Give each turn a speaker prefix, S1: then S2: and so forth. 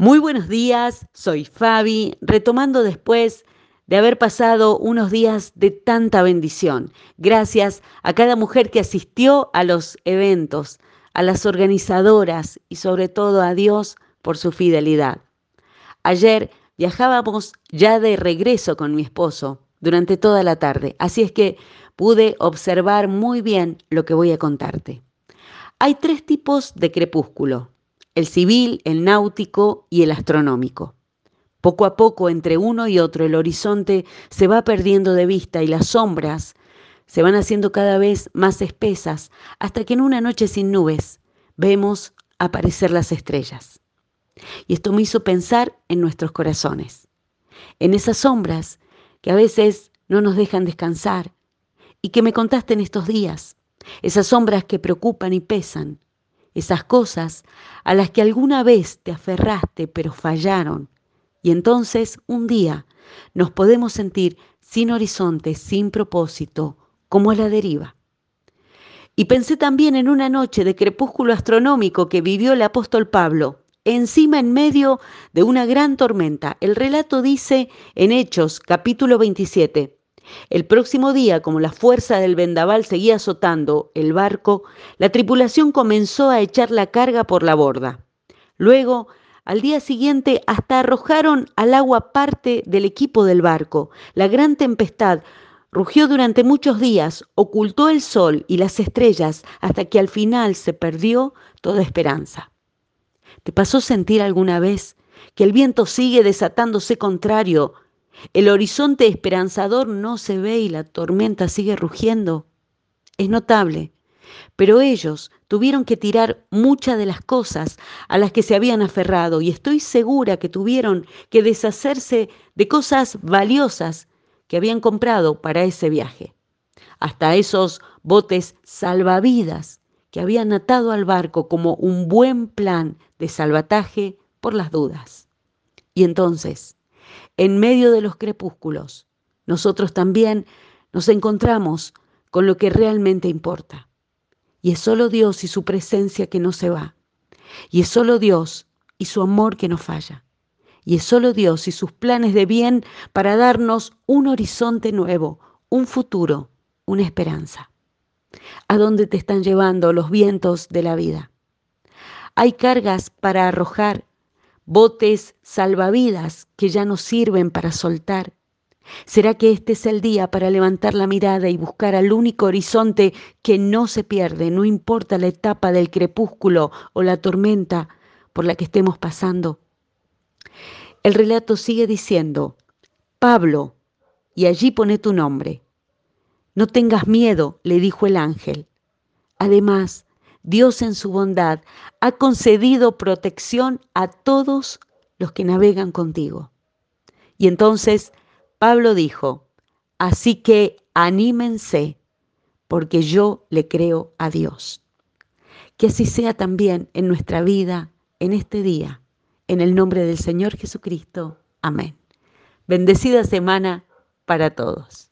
S1: Muy buenos días, soy Fabi, retomando después de haber pasado unos días de tanta bendición. Gracias a cada mujer que asistió a los eventos, a las organizadoras y sobre todo a Dios por su fidelidad. Ayer viajábamos ya de regreso con mi esposo durante toda la tarde, así es que pude observar muy bien lo que voy a contarte. Hay tres tipos de crepúsculo, el civil, el náutico y el astronómico. Poco a poco entre uno y otro el horizonte se va perdiendo de vista y las sombras se van haciendo cada vez más espesas hasta que en una noche sin nubes vemos aparecer las estrellas. Y esto me hizo pensar en nuestros corazones, en esas sombras que a veces no nos dejan descansar y que me contaste en estos días, esas sombras que preocupan y pesan, esas cosas a las que alguna vez te aferraste pero fallaron. Y entonces un día nos podemos sentir sin horizonte, sin propósito, como a la deriva. Y pensé también en una noche de crepúsculo astronómico que vivió el apóstol Pablo, encima en medio de una gran tormenta. El relato dice en Hechos capítulo 27, el próximo día, como la fuerza del vendaval seguía azotando el barco, la tripulación comenzó a echar la carga por la borda. Luego, al día siguiente, hasta arrojaron al agua parte del equipo del barco. La gran tempestad rugió durante muchos días, ocultó el sol y las estrellas hasta que al final se perdió toda esperanza. ¿Te pasó sentir alguna vez que el viento sigue desatándose contrario el horizonte esperanzador no se ve y la tormenta sigue rugiendo. Es notable, pero ellos tuvieron que tirar muchas de las cosas a las que se habían aferrado y estoy segura que tuvieron que deshacerse de cosas valiosas que habían comprado para ese viaje. Hasta esos botes salvavidas que habían atado al barco como un buen plan de salvataje por las dudas. Y entonces, en medio de los crepúsculos, nosotros también nos encontramos con lo que realmente importa. Y es solo Dios y su presencia que no se va. Y es solo Dios y su amor que no falla. Y es solo Dios y sus planes de bien para darnos un horizonte nuevo, un futuro, una esperanza. ¿A dónde te están llevando los vientos de la vida? Hay cargas para arrojar botes salvavidas que ya no sirven para soltar. ¿Será que este es el día para levantar la mirada y buscar al único horizonte que no se pierde, no importa la etapa del crepúsculo o la tormenta por la que estemos pasando? El relato sigue diciendo, Pablo, y allí pone tu nombre. No tengas miedo, le dijo el ángel. Además, Dios en su bondad ha concedido protección a todos los que navegan contigo. Y entonces Pablo dijo, así que anímense, porque yo le creo a Dios. Que así sea también en nuestra vida, en este día, en el nombre del Señor Jesucristo. Amén. Bendecida semana para todos.